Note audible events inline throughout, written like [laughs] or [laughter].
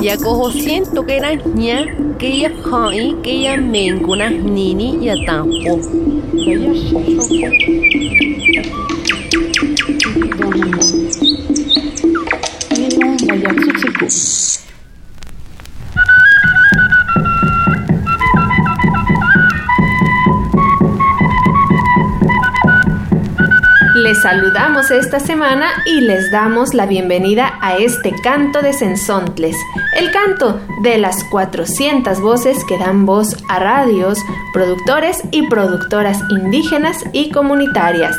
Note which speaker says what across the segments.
Speaker 1: sensaixnextilistle. Yakoho siento que era ña, que ya hai, que ya menguna nini ya tampo.
Speaker 2: Saludamos esta semana y les damos la bienvenida a este canto de Sensontles, el canto de las 400 voces que dan voz a radios, productores y productoras indígenas y comunitarias.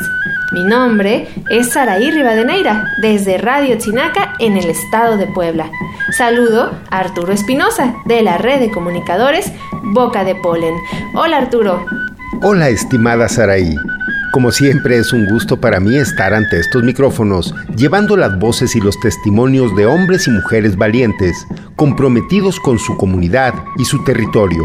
Speaker 2: Mi nombre es Saraí Rivadeneira, desde Radio Chinaca en el estado de Puebla. Saludo a Arturo Espinosa, de la red de comunicadores Boca de Polen. Hola Arturo.
Speaker 3: Hola estimada Saraí. Como siempre es un gusto para mí estar ante estos micrófonos, llevando las voces y los testimonios de hombres y mujeres valientes, comprometidos con su comunidad y su territorio.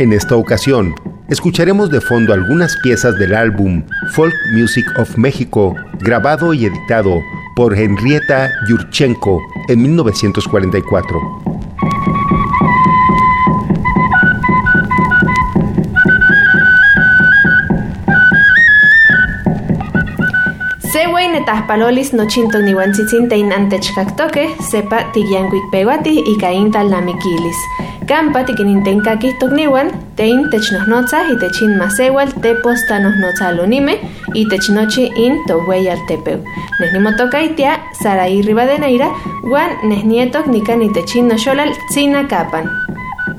Speaker 3: En esta ocasión, escucharemos de fondo algunas piezas del álbum Folk Music of México, grabado y editado por Henrietta Yurchenko en 1944.
Speaker 2: Seway netahpalolis nochintok niuantzitzinteh antechkaktoke, sepa tiyankuik pewati ika intal namikilis. Kampa tikinintenkakih tokniuan, tein technohnotzah itech in masewal tepos tanohnotzalonimeh itech nochi in toweyaltepeu. Neh nimotokaitia Saraí Rivadeneira uan neh nietok nikan itech in noxolal tzinacapan.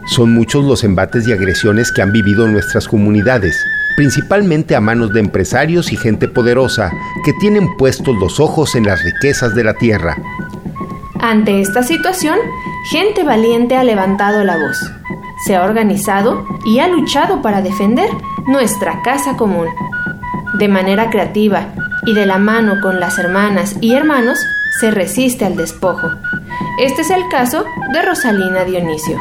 Speaker 3: Son muchos los embates y agresiones que han vivido nuestras comunidades, principalmente a manos de empresarios y gente poderosa que tienen puestos los ojos en las riquezas de la tierra.
Speaker 2: Ante esta situación, gente valiente ha levantado la voz, se ha organizado y ha luchado para defender nuestra casa común. De manera creativa y de la mano con las hermanas y hermanos, se resiste al despojo. Este es el caso de Rosalina Dionisio.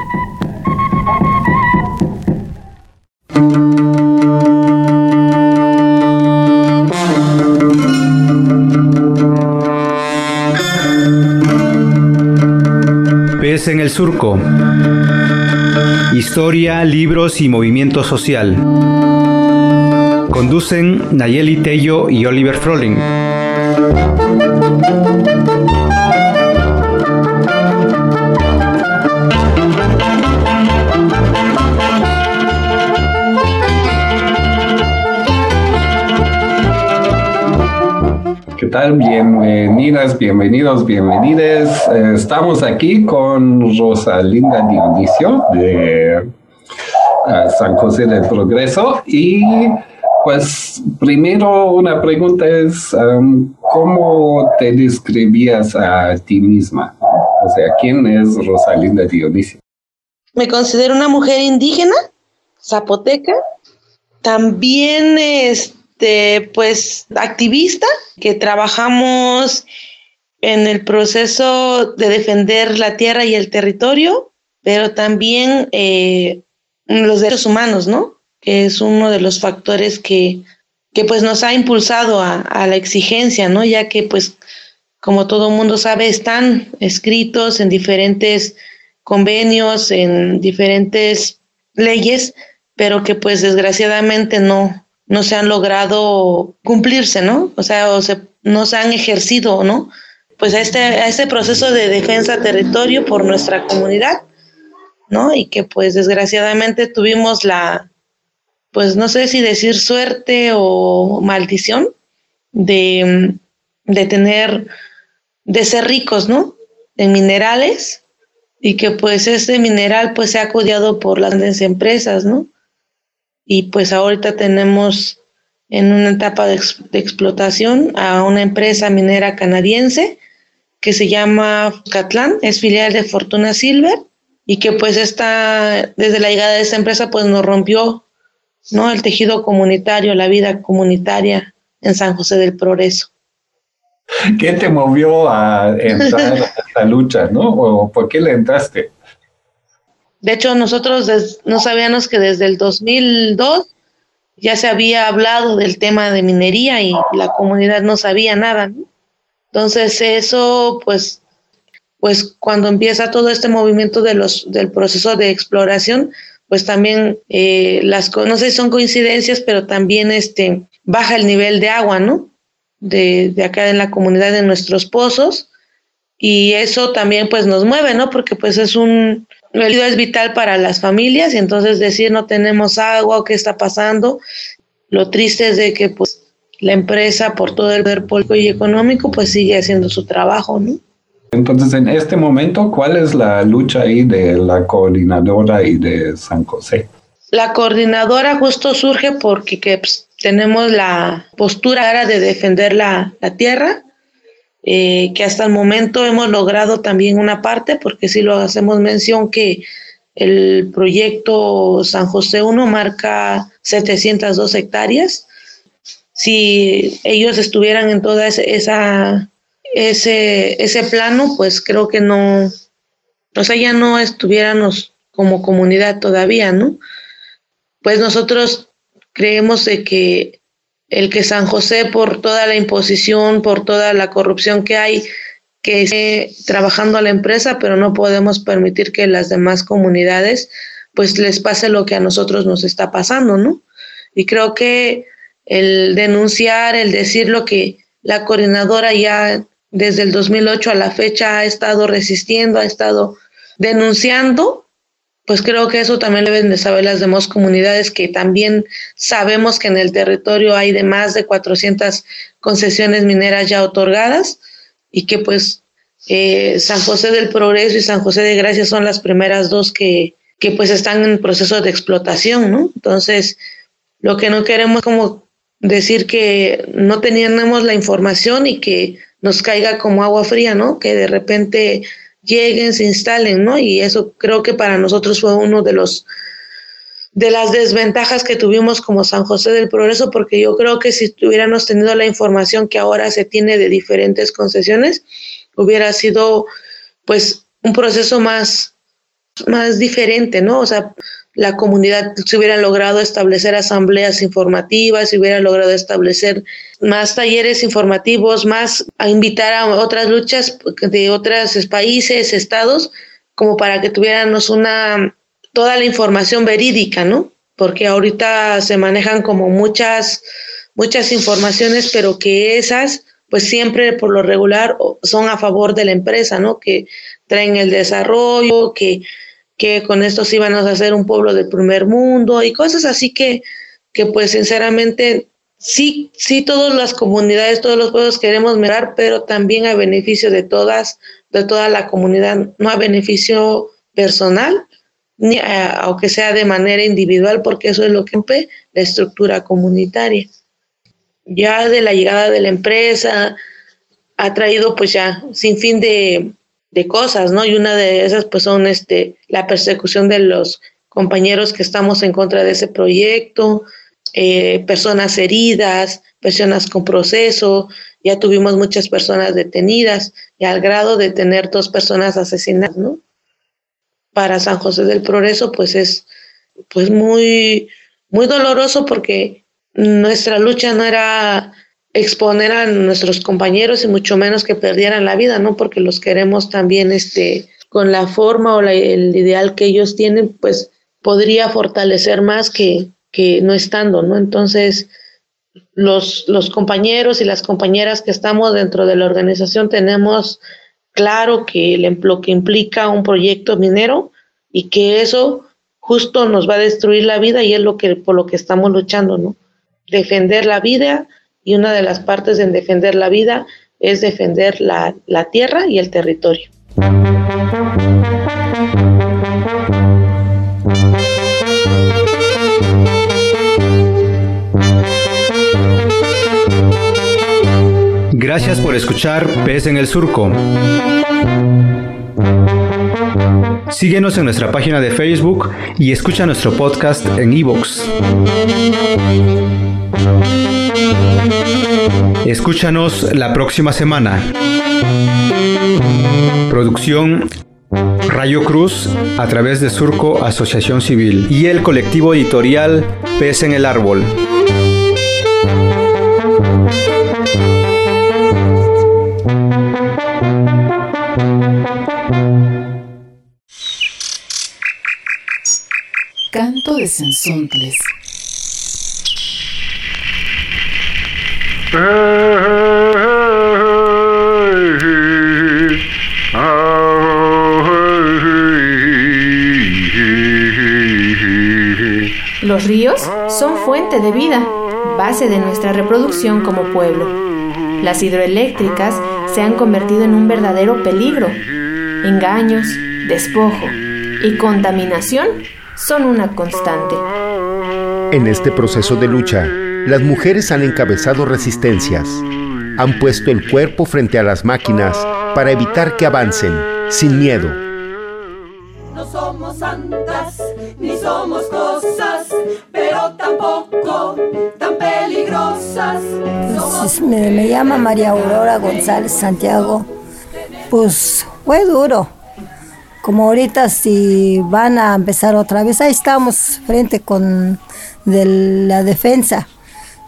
Speaker 4: En el surco. Historia, libros y movimiento social. Conducen Nayeli Tello y Oliver Froling.
Speaker 5: Bienvenidas, bienvenidos, bienvenidas. Eh, estamos aquí con Rosalinda Dionisio de eh, San José del Progreso y pues primero una pregunta es um, ¿cómo te describías a ti misma? O sea, ¿quién es Rosalinda Dionisio?
Speaker 6: Me considero una mujer indígena, zapoteca, también este, pues activista, que trabajamos en el proceso de defender la tierra y el territorio, pero también eh, los derechos humanos, ¿no? Que es uno de los factores que, que pues nos ha impulsado a, a la exigencia, ¿no? Ya que pues como todo mundo sabe, están escritos en diferentes convenios, en diferentes leyes, pero que pues desgraciadamente no, no se han logrado cumplirse, ¿no? O sea, o se, no se han ejercido, ¿no? Pues a este, a este proceso de defensa territorio por nuestra comunidad, ¿no? Y que pues desgraciadamente tuvimos la, pues no sé si decir suerte o maldición de, de tener, de ser ricos, ¿no? En minerales y que pues este mineral pues se ha codiado por las grandes empresas, ¿no? Y pues ahorita tenemos en una etapa de, ex, de, explotación a una empresa minera canadiense que se llama Catlán, es filial de Fortuna Silver y que pues esta, desde la llegada de esta empresa pues nos rompió, ¿no? El tejido comunitario, la vida comunitaria en San José del Progreso.
Speaker 5: ¿Qué te movió a entrar a [laughs] esta lucha, no? ¿O por qué le entraste?
Speaker 6: De hecho, nosotros no sabíamos que desde el 2002 ya se había hablado del tema de minería y la comunidad no sabía nada. ¿no? Entonces eso, pues, pues cuando empieza todo este movimiento de los, del proceso de exploración, pues también eh, las, no sé si son coincidencias, pero también este, baja el nivel de agua, ¿no? De, de acá en la comunidad de nuestros pozos y eso también pues nos mueve, ¿no? Porque pues es un, el es vital para las familias y entonces decir no tenemos agua, qué está pasando. Lo triste es de que pues la empresa por todo el ver político y económico pues sigue haciendo su trabajo, ¿no?
Speaker 5: Entonces, en este momento, ¿cuál es la lucha ahí de la coordinadora y de San José?
Speaker 6: La coordinadora justo surge porque que, pues, tenemos la postura de defender la, la tierra, eh, que hasta el momento hemos logrado también una parte, porque si lo hacemos mención que el proyecto San José 1 marca 702 hectáreas. Si ellos estuvieran en toda esa ese, ese plano, pues creo que no, o sea, ya no estuviéramos como comunidad todavía, ¿no? Pues nosotros creemos de que el que San José, por toda la imposición, por toda la corrupción que hay, que esté trabajando a la empresa, pero no podemos permitir que las demás comunidades pues les pase lo que a nosotros nos está pasando, ¿no? Y creo que el denunciar, el decir lo que la coordinadora ya desde el 2008 a la fecha ha estado resistiendo, ha estado denunciando, pues creo que eso también deben de saber las demás comunidades que también sabemos que en el territorio hay de más de 400 concesiones mineras ya otorgadas y que pues eh, San José del Progreso y San José de Gracia son las primeras dos que, que pues están en proceso de explotación, ¿no? Entonces, lo que no queremos como decir que no teníamos la información y que nos caiga como agua fría, ¿no? Que de repente lleguen, se instalen, ¿no? Y eso creo que para nosotros fue uno de los de las desventajas que tuvimos como San José del Progreso, porque yo creo que si tuviéramos tenido la información que ahora se tiene de diferentes concesiones, hubiera sido pues un proceso más, más diferente, ¿no? O sea, la comunidad se hubiera logrado establecer asambleas informativas, se hubiera logrado establecer más talleres informativos, más a invitar a otras luchas de otros países, estados, como para que tuviéramos una toda la información verídica, ¿no? Porque ahorita se manejan como muchas muchas informaciones, pero que esas pues siempre por lo regular son a favor de la empresa, ¿no? Que traen el desarrollo, que que con esto sí van a hacer un pueblo del primer mundo y cosas así que, que pues sinceramente sí, sí todas las comunidades, todos los pueblos queremos mejorar, pero también a beneficio de todas, de toda la comunidad, no a beneficio personal, ni aunque sea de manera individual, porque eso es lo que la estructura comunitaria. Ya de la llegada de la empresa ha traído pues ya sin fin de, de cosas, ¿no? Y una de esas pues son este, la persecución de los compañeros que estamos en contra de ese proyecto, eh, personas heridas, personas con proceso, ya tuvimos muchas personas detenidas y al grado de tener dos personas asesinadas, ¿no? Para San José del Progreso pues es pues muy, muy doloroso porque nuestra lucha no era exponer a nuestros compañeros y mucho menos que perdieran la vida, ¿no? Porque los queremos también, este, con la forma o el ideal que ellos tienen, pues podría fortalecer más que, que no estando, ¿no? Entonces, los, los compañeros y las compañeras que estamos dentro de la organización tenemos claro que lo que implica un proyecto minero y que eso justo nos va a destruir la vida y es lo que por lo que estamos luchando, ¿no? Defender la vida, y una de las partes en defender la vida es defender la, la tierra y el territorio.
Speaker 4: Gracias por escuchar Pez en el Surco. Síguenos en nuestra página de Facebook y escucha nuestro podcast en iVoox. Escúchanos la próxima semana. Producción Rayo Cruz a través de Surco Asociación Civil y el colectivo editorial Pez en el Árbol.
Speaker 7: Canto de Sensontles.
Speaker 2: Los ríos son fuente de vida, base de nuestra reproducción como pueblo. Las hidroeléctricas se han convertido en un verdadero peligro. Engaños, despojo y contaminación son una constante.
Speaker 3: En este proceso de lucha, las mujeres han encabezado resistencias. Han puesto el cuerpo frente a las máquinas para evitar que avancen, sin miedo.
Speaker 8: No somos santas, ni somos cosas, pero tampoco tan peligrosas.
Speaker 9: Pues, me, me llama María Aurora González Santiago. Pues fue duro. Como ahorita si van a empezar otra vez, ahí estamos frente con de la defensa.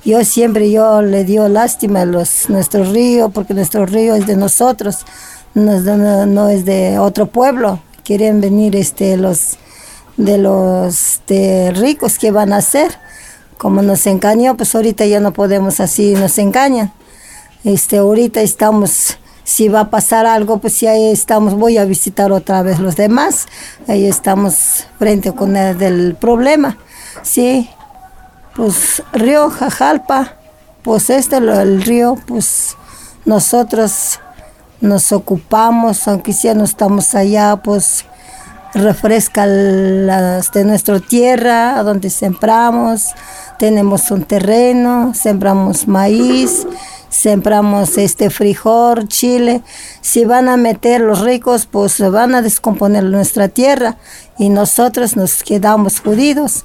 Speaker 9: Yo siempre yo le dio lástima a los, nuestro río, porque nuestro río es de nosotros, no es de, otro pueblo. Quieren venir este, los de los de ricos que van a hacer. Como nos engañó, pues ahorita ya no podemos así, nos engañan. Este, ahorita estamos si va a pasar algo, pues si ahí estamos, voy a visitar otra vez los demás, ahí estamos frente con el problema, sí, pues río Jajalpa, pues este el río, pues nosotros nos ocupamos, aunque ya no estamos allá, pues refresca de nuestra tierra, donde sembramos, tenemos un terreno, sembramos maíz, sembramos este frijol, chile, si van a meter los ricos, pues van a descomponer nuestra tierra y nosotros nos quedamos jodidos.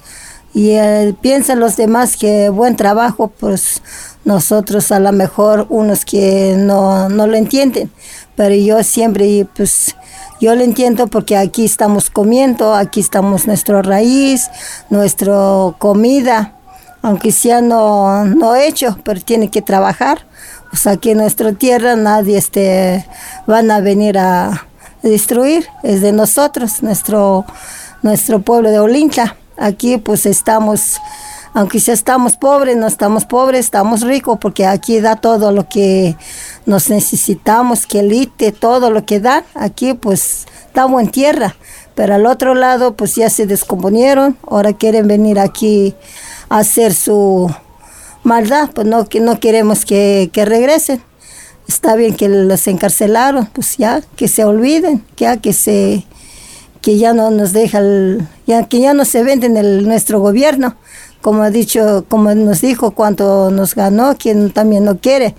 Speaker 9: Y eh, piensan los demás que buen trabajo, pues nosotros a lo mejor unos que no, no lo entienden, pero yo siempre, pues yo lo entiendo porque aquí estamos comiendo, aquí estamos nuestra raíz, nuestra comida, aunque sea no, no hecho, pero tiene que trabajar pues aquí en nuestra tierra nadie este, van a venir a destruir, es de nosotros, nuestro, nuestro pueblo de Olincha. Aquí pues estamos, aunque ya estamos pobres, no estamos pobres, estamos ricos, porque aquí da todo lo que nos necesitamos, que elite, todo lo que da, aquí pues estamos en tierra. Pero al otro lado pues ya se descomponieron, ahora quieren venir aquí a hacer su maldad, pues no, que no queremos que, regresen. Está bien que los encarcelaron, pues ya, que se olviden, ya que se que ya no nos deja ya que ya no se venden el nuestro gobierno como ha dicho como nos dijo cuánto nos ganó quien también no quiere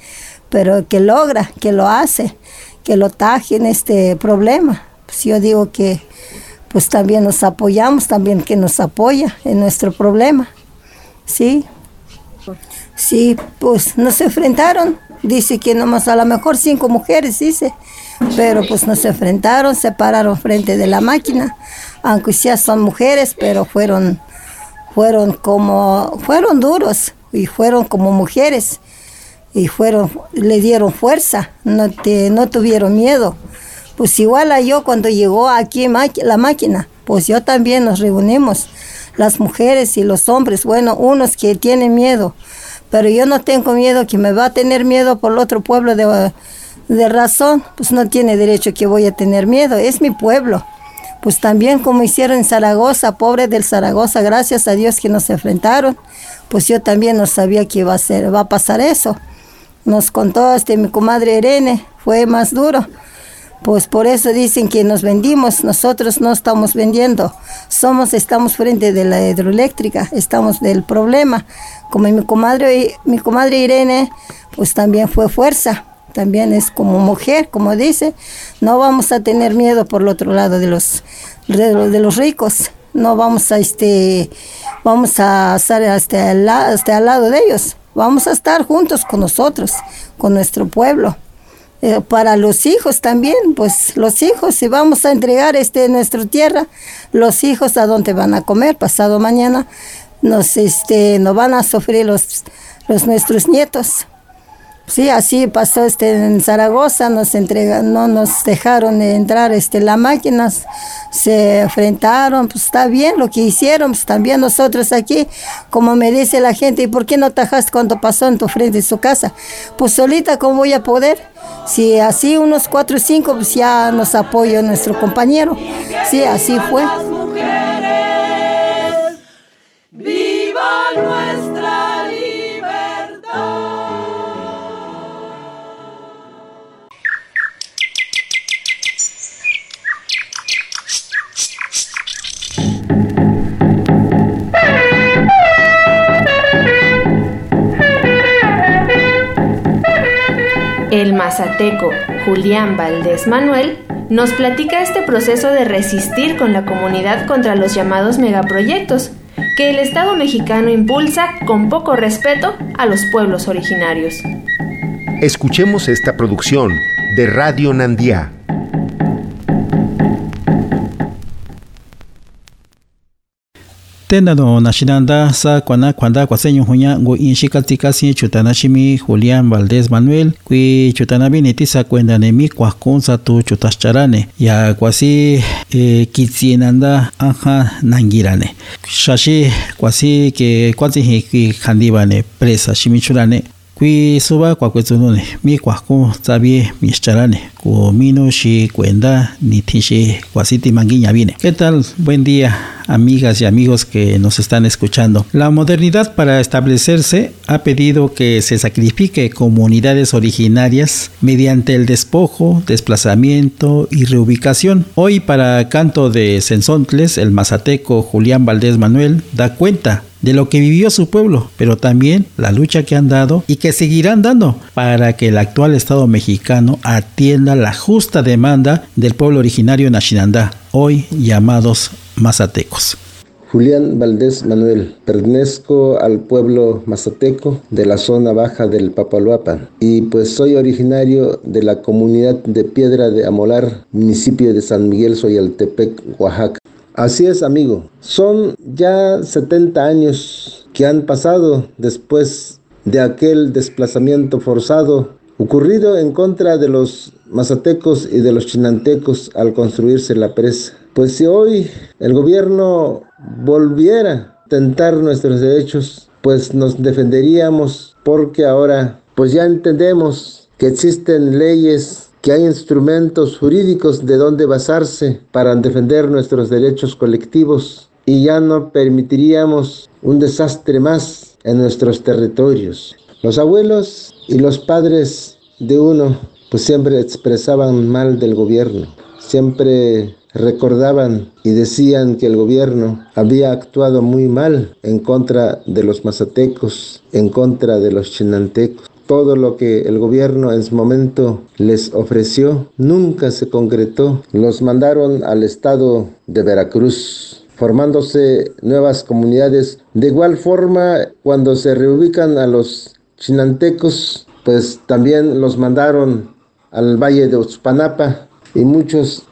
Speaker 9: pero que logra que lo hace que lo taje en este problema pues yo digo que pues también nos apoyamos también que nos apoya en nuestro problema sí Sí, pues nos enfrentaron. Dice que nomás a lo mejor cinco mujeres, dice. Pero pues nos enfrentaron, se pararon frente de la máquina. Aunque ya son mujeres, pero fueron, fueron como, fueron duros y fueron como mujeres. Y fueron, le dieron fuerza, no, te, no tuvieron miedo. Pues igual a yo cuando llegó aquí la máquina, pues yo también nos reunimos, las mujeres y los hombres, bueno, unos que tienen miedo, pero yo no tengo miedo que me va a tener miedo por el otro pueblo de, de razón, pues no tiene derecho que voy a tener miedo, es mi pueblo. Pues también como hicieron en Zaragoza, pobre del Zaragoza, gracias a Dios que nos enfrentaron, pues yo también no sabía que iba a ser, va a pasar eso. Nos contó este mi comadre Irene, fue más duro. Pues por eso dicen que nos vendimos, nosotros no estamos vendiendo, somos, estamos frente de la hidroeléctrica, estamos del problema. Como mi comadre, mi comadre Irene, pues también fue fuerza, también es como mujer, como dice, no vamos a tener miedo por el otro lado de los, de los ricos, no vamos a, este, vamos a estar hasta al, hasta al lado de ellos, vamos a estar juntos con nosotros, con nuestro pueblo. Eh, para los hijos también, pues los hijos, si vamos a entregar este nuestra tierra, los hijos a dónde van a comer pasado mañana, nos este no van a sufrir los, los nuestros nietos. Sí, así pasó este en Zaragoza, nos no nos dejaron entrar este las máquinas, se enfrentaron, pues está bien lo que hicieron, pues también nosotros aquí, como me dice la gente, ¿y por qué no tajaste cuando pasó en tu frente de su casa? Pues solita, ¿cómo voy a poder? Si así unos cuatro o cinco, pues ya nos apoyó nuestro compañero. Sí, así fue.
Speaker 8: ¡Viva
Speaker 2: El mazateco Julián Valdés Manuel nos platica este proceso de resistir con la comunidad contra los llamados megaproyectos que el Estado mexicano impulsa con poco respeto a los pueblos originarios.
Speaker 3: Escuchemos esta producción de Radio Nandía.
Speaker 10: Tenda no nashinanda sa kwana kwanda kwaseño huña ngo inshi tika si chutana shimi Julián Valdés Manuel kui chutana bineti sa kuenda nemi kwakun sa tu chutascharane ya kuasi eh, kitsienanda anja nangirane. Shashi kuasi ke kwasi hi khandibane presa shimi churane kui suba viene ¿Qué tal? Buen día amigas y amigos que nos están escuchando. La modernidad para establecerse ha pedido que se sacrifique comunidades originarias mediante el despojo, desplazamiento y reubicación. Hoy para Canto de Sensontles, el mazateco Julián Valdés Manuel da cuenta de lo que vivió su pueblo, pero también la lucha que han dado y que seguirán dando para que el actual Estado mexicano atienda la justa demanda del pueblo originario Nashinandá, hoy llamados mazatecos.
Speaker 11: Julián Valdés Manuel, pertenezco al pueblo mazateco de la zona baja del Papaloapan y pues soy originario de la comunidad de Piedra de Amolar, municipio de San Miguel Soyaltepec, Oaxaca. Así es, amigo. Son ya 70 años que han pasado después de aquel desplazamiento forzado ocurrido en contra de los mazatecos y de los chinantecos al construirse la presa. Pues si hoy el gobierno volviera a tentar nuestros derechos, pues nos defenderíamos porque ahora pues ya entendemos que existen leyes, que hay instrumentos jurídicos de donde basarse para defender nuestros derechos colectivos y ya no permitiríamos un desastre más en nuestros territorios. Los abuelos y los padres de uno pues siempre expresaban mal del gobierno, siempre recordaban y decían que el gobierno había actuado muy mal en contra de los mazatecos, en contra de los chinantecos. Todo lo que el gobierno en su momento les ofreció nunca se concretó. Los mandaron al estado de Veracruz, formándose nuevas comunidades. De igual forma, cuando se reubican a los chinantecos, pues también los mandaron al valle de Utspanapa y muchos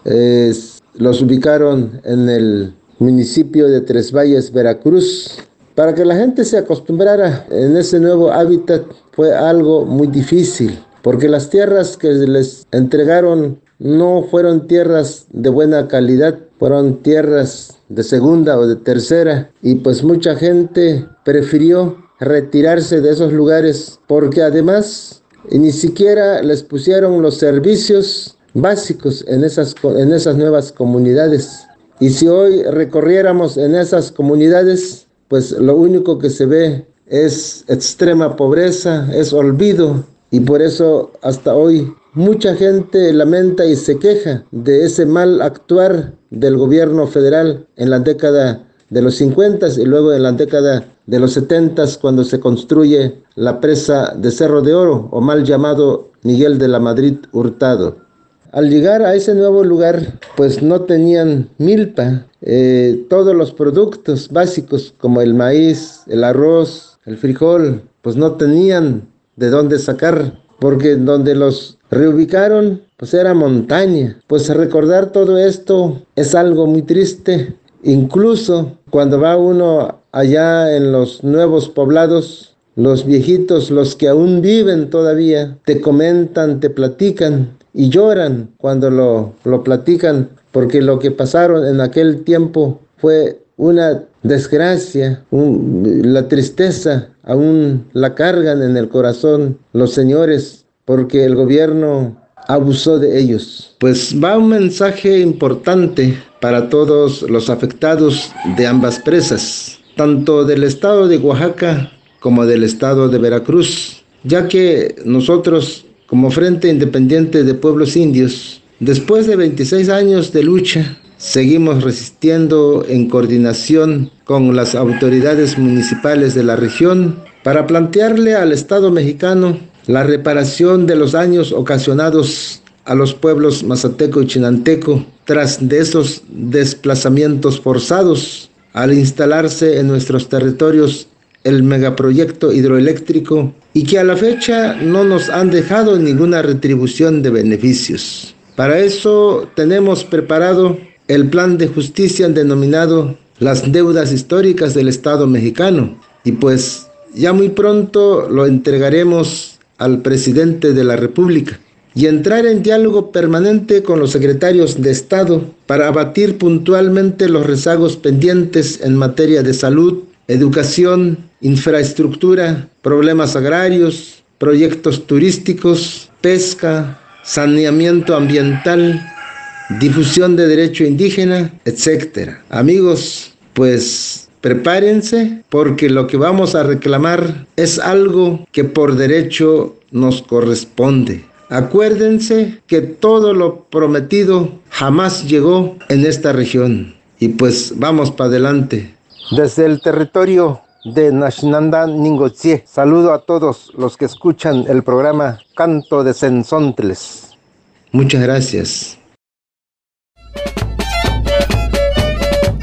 Speaker 11: los ubicaron en el municipio de Tres Valles, Veracruz. Para que la gente se acostumbrara en ese nuevo hábitat fue algo muy difícil, porque las tierras que les entregaron no fueron tierras de buena calidad, fueron tierras de segunda o de tercera, y pues mucha gente prefirió retirarse de esos lugares, porque además ni siquiera les pusieron los servicios básicos en esas, en esas nuevas comunidades. Y si hoy recorriéramos en esas comunidades, pues lo único que se ve es extrema pobreza, es olvido. Y por eso hasta hoy mucha gente lamenta y se queja de ese mal actuar del gobierno federal en la década de los 50 y luego en la década de los 70 cuando se construye la presa de Cerro de Oro o mal llamado Miguel de la Madrid Hurtado. Al llegar a ese nuevo lugar, pues no tenían milpa, eh, todos los productos básicos como el maíz, el arroz, el frijol, pues no tenían de dónde sacar, porque donde los reubicaron, pues era montaña. Pues recordar todo esto es algo muy triste. Incluso cuando va uno allá en los nuevos poblados, los viejitos, los que aún viven todavía, te comentan, te platican y lloran cuando lo, lo platican, porque lo que pasaron en aquel tiempo fue una desgracia, la tristeza, aún la cargan en el corazón los señores, porque el gobierno abusó de ellos. Pues va un mensaje importante para todos los afectados de ambas presas, tanto del estado de Oaxaca como del estado de Veracruz, ya que nosotros como Frente Independiente de Pueblos Indios, después de 26 años de lucha, seguimos resistiendo en coordinación con las autoridades municipales de la región para plantearle al Estado mexicano la reparación de los daños ocasionados a los pueblos mazateco y chinanteco tras de esos desplazamientos forzados al instalarse en nuestros territorios el megaproyecto hidroeléctrico y que a la fecha no nos han dejado ninguna retribución de beneficios. Para eso tenemos preparado el plan de justicia denominado las deudas históricas del Estado mexicano. Y pues ya muy pronto lo entregaremos al presidente de la República. Y entrar en diálogo permanente con los secretarios de Estado para abatir puntualmente los rezagos pendientes en materia de salud, educación, infraestructura, problemas agrarios, proyectos turísticos, pesca, saneamiento ambiental, difusión de derecho indígena, etc. Amigos, pues prepárense porque lo que vamos a reclamar es algo que por derecho nos corresponde. Acuérdense que todo lo prometido jamás llegó en esta región. Y pues vamos para adelante. Desde el territorio de Nashnanda Ningotzie. Saludo a todos los que escuchan el programa Canto de Sensontles. Muchas gracias.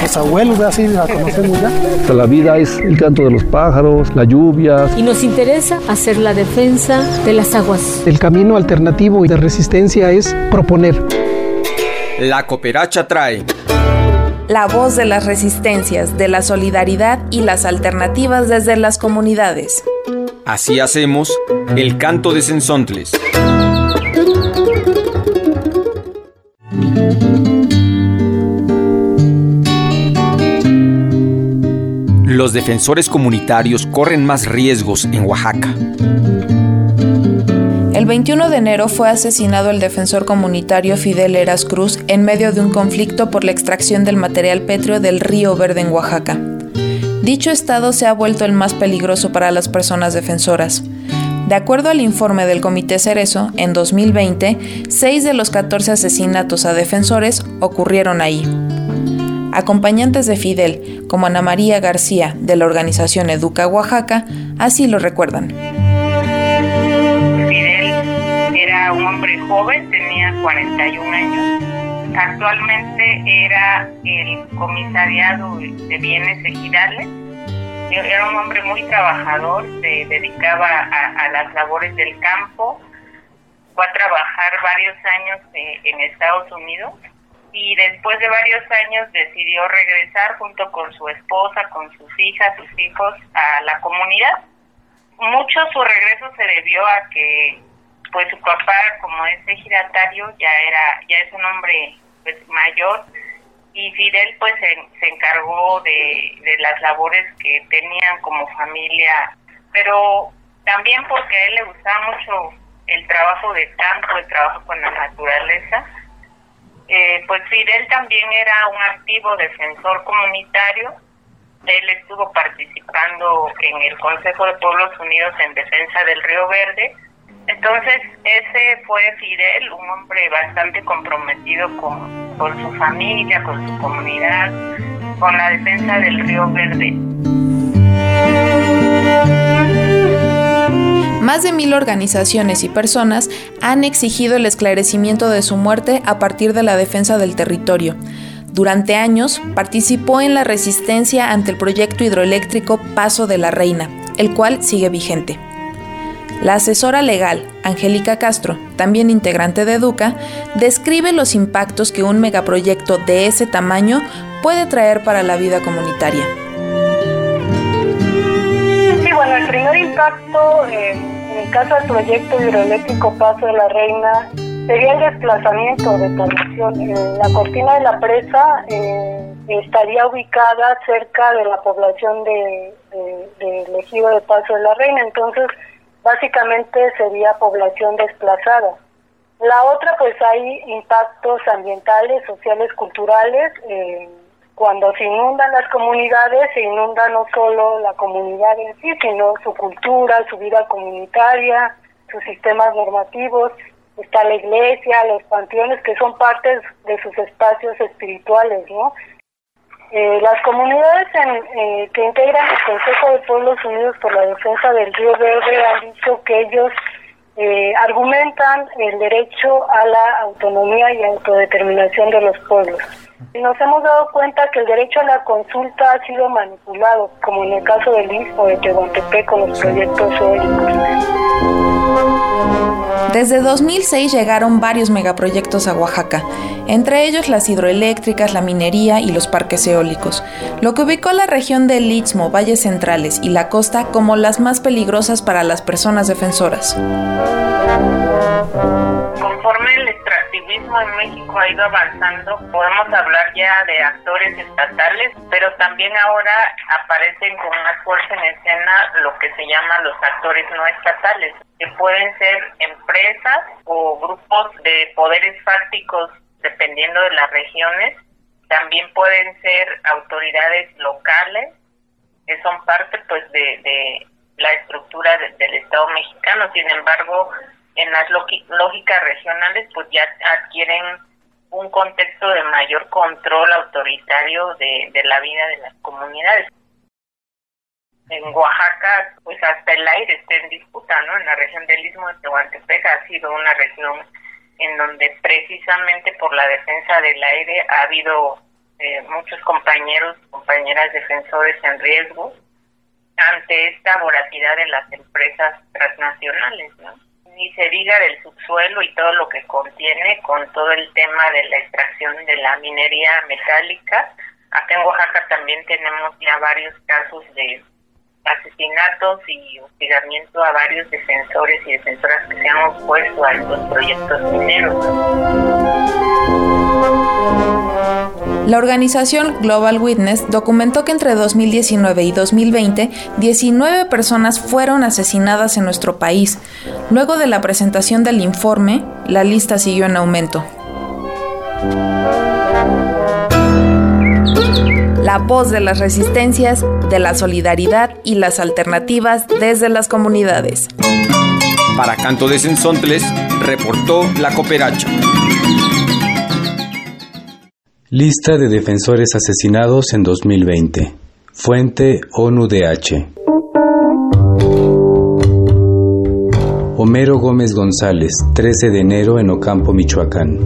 Speaker 12: Nuestros abuelos, así la conocemos ya.
Speaker 13: La vida es el canto de los pájaros, la lluvia.
Speaker 14: Y nos interesa hacer la defensa de las aguas.
Speaker 12: El camino alternativo y de resistencia es proponer.
Speaker 15: La cooperacha trae.
Speaker 16: La voz de las resistencias, de la solidaridad y las alternativas desde las comunidades.
Speaker 15: Así hacemos el canto de Sensontles. Los defensores comunitarios corren más riesgos en Oaxaca.
Speaker 16: El 21 de enero fue asesinado el defensor comunitario Fidel Eras Cruz en medio de un conflicto por la extracción del material pétreo del río Verde en Oaxaca. Dicho estado se ha vuelto el más peligroso para las personas defensoras. De acuerdo al informe del Comité Cerezo, en 2020, 6 de los 14 asesinatos a defensores ocurrieron ahí. Acompañantes de Fidel, como Ana María García, de la organización Educa Oaxaca, así lo recuerdan.
Speaker 17: Fidel era un hombre joven, tenía 41 años. Actualmente era el comisariado de bienes ejidales. Era un hombre muy trabajador, se dedicaba a, las labores del campo. Fue a trabajar varios años eh, en Estados Unidos y después de varios años decidió regresar junto con su esposa, con sus hijas, sus hijos a la comunidad. Mucho su regreso se debió a que pues su papá como es ejidatario ya era ya es un hombre pues mayor y Fidel pues se, encargó de, de las labores que tenían como familia, pero también porque a él le gustaba mucho el trabajo de campo, el trabajo con la naturaleza eh, pues Fidel también era un activo defensor comunitario. Él estuvo participando en el Consejo de Pueblos Unidos en defensa del Río Verde. Entonces, ese fue Fidel, un hombre bastante comprometido con, con su familia, con su comunidad, con la defensa del Río Verde.
Speaker 16: Más de mil organizaciones y personas han exigido el esclarecimiento de su muerte a partir de la defensa del territorio. Durante años participó en la resistencia ante el proyecto hidroeléctrico Paso de la Reina, el cual sigue vigente. La asesora legal, Angélica Castro, también integrante de Educa, describe los impactos que un megaproyecto de ese tamaño puede traer para la vida comunitaria.
Speaker 18: Sí, bueno, el primer impacto eh, en caso del proyecto hidroeléctrico Paso de la Reina sería el desplazamiento de población. Eh, la cortina de la presa eh, estaría ubicada cerca de la población de, de, de ejido de Paso de la Reina, entonces básicamente sería población desplazada. La otra, pues hay impactos ambientales, sociales, culturales. Eh, cuando se inundan las comunidades, se inunda no solo la comunidad en sí, sino su cultura, su vida comunitaria, sus sistemas normativos. Está la iglesia, los panteones, que son partes de sus espacios espirituales, ¿no? Eh, las comunidades eh, que integran el Consejo de Pueblos Unidos por la Defensa del Río Verde han dicho que ellos eh, argumentan el derecho a la autonomía y autodeterminación de los pueblos. Nos hemos dado cuenta que el derecho a la consulta ha sido manipulado, como en el caso del Istmo de Tehuantepec con los proyectos eólicos.
Speaker 16: Desde 2006 llegaron varios megaproyectos a Oaxaca, entre ellos las hidroeléctricas, la minería y los parques eólicos, lo que ubicó la región del Istmo, Valles Centrales y la costa como las más peligrosas para las personas defensoras.
Speaker 17: El extractivismo en México ha ido avanzando, podemos hablar ya de actores estatales, pero también ahora aparecen con más fuerza en escena lo que se llama los actores no estatales, que pueden ser empresas o grupos de poderes fácticos dependiendo de las regiones, también pueden ser autoridades locales que son parte pues de, la estructura de, del Estado mexicano, sin embargo en las lógicas regionales pues ya adquieren un contexto de mayor control autoritario de, de la vida de las comunidades. En Oaxaca, pues hasta el aire está en disputa, ¿no? En la región del Istmo de Tehuantepec ha sido una región en donde precisamente por la defensa del aire ha habido eh, muchos compañeros, compañeras defensores en riesgo ante esta voracidad de las empresas transnacionales, ¿no? Ni se diga del subsuelo y todo lo que contiene con todo el tema de la extracción de la minería metálica. Acá en Oaxaca también tenemos ya varios casos de asesinatos y hostigamiento a varios defensores y defensoras que se han opuesto a estos proyectos mineros.
Speaker 16: La organización Global Witness documentó que entre 2019 y 2020, 19 personas fueron asesinadas en nuestro país. Luego de la presentación del informe, la lista siguió en aumento. La voz de las resistencias, de la solidaridad y las alternativas desde las comunidades.
Speaker 15: Para Canto de Sensontles, reportó la Cooperacha.
Speaker 19: Lista de defensores asesinados en 2020. Fuente ONUDH. Homero Gómez González, 13 de enero en Ocampo, Michoacán.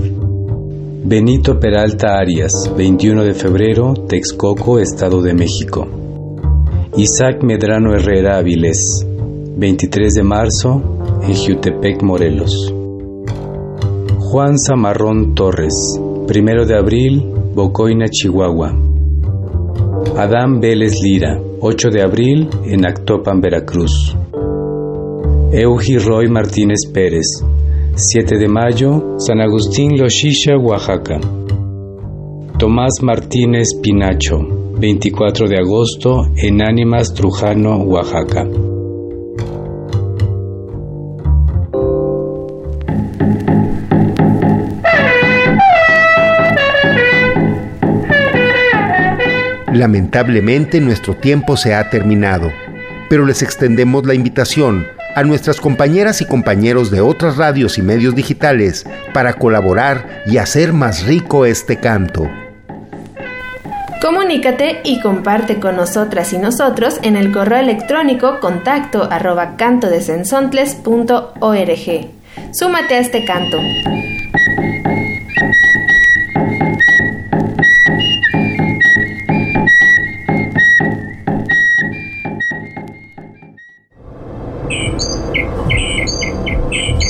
Speaker 19: Benito Peralta Arias, 21 de febrero, Texcoco, Estado de México. Isaac Medrano Herrera Avilés, 23 de marzo, en Jutepec, Morelos. Juan Zamarrón Torres, 1 de abril, Bocoina, Chihuahua. Adán Vélez Lira, 8 de abril, en Actopan, Veracruz. Eugi Roy Martínez Pérez, 7 de mayo, San Agustín Loshisha, Oaxaca. Tomás Martínez Pinacho, 24 de agosto, en Ánimas, Trujano, Oaxaca.
Speaker 3: Lamentablemente nuestro tiempo se ha terminado, pero les extendemos la invitación a nuestras compañeras y compañeros de otras radios y medios digitales para colaborar y hacer más rico este canto.
Speaker 2: Comunícate y comparte con nosotras y nosotros en el correo electrónico contacto arroba cantodesensontles.org. Súmate a este canto.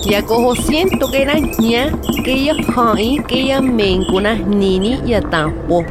Speaker 20: sensaixnextilistle. Yakoho siento que era ña que ya hai que ya mencuna nini ya tampo.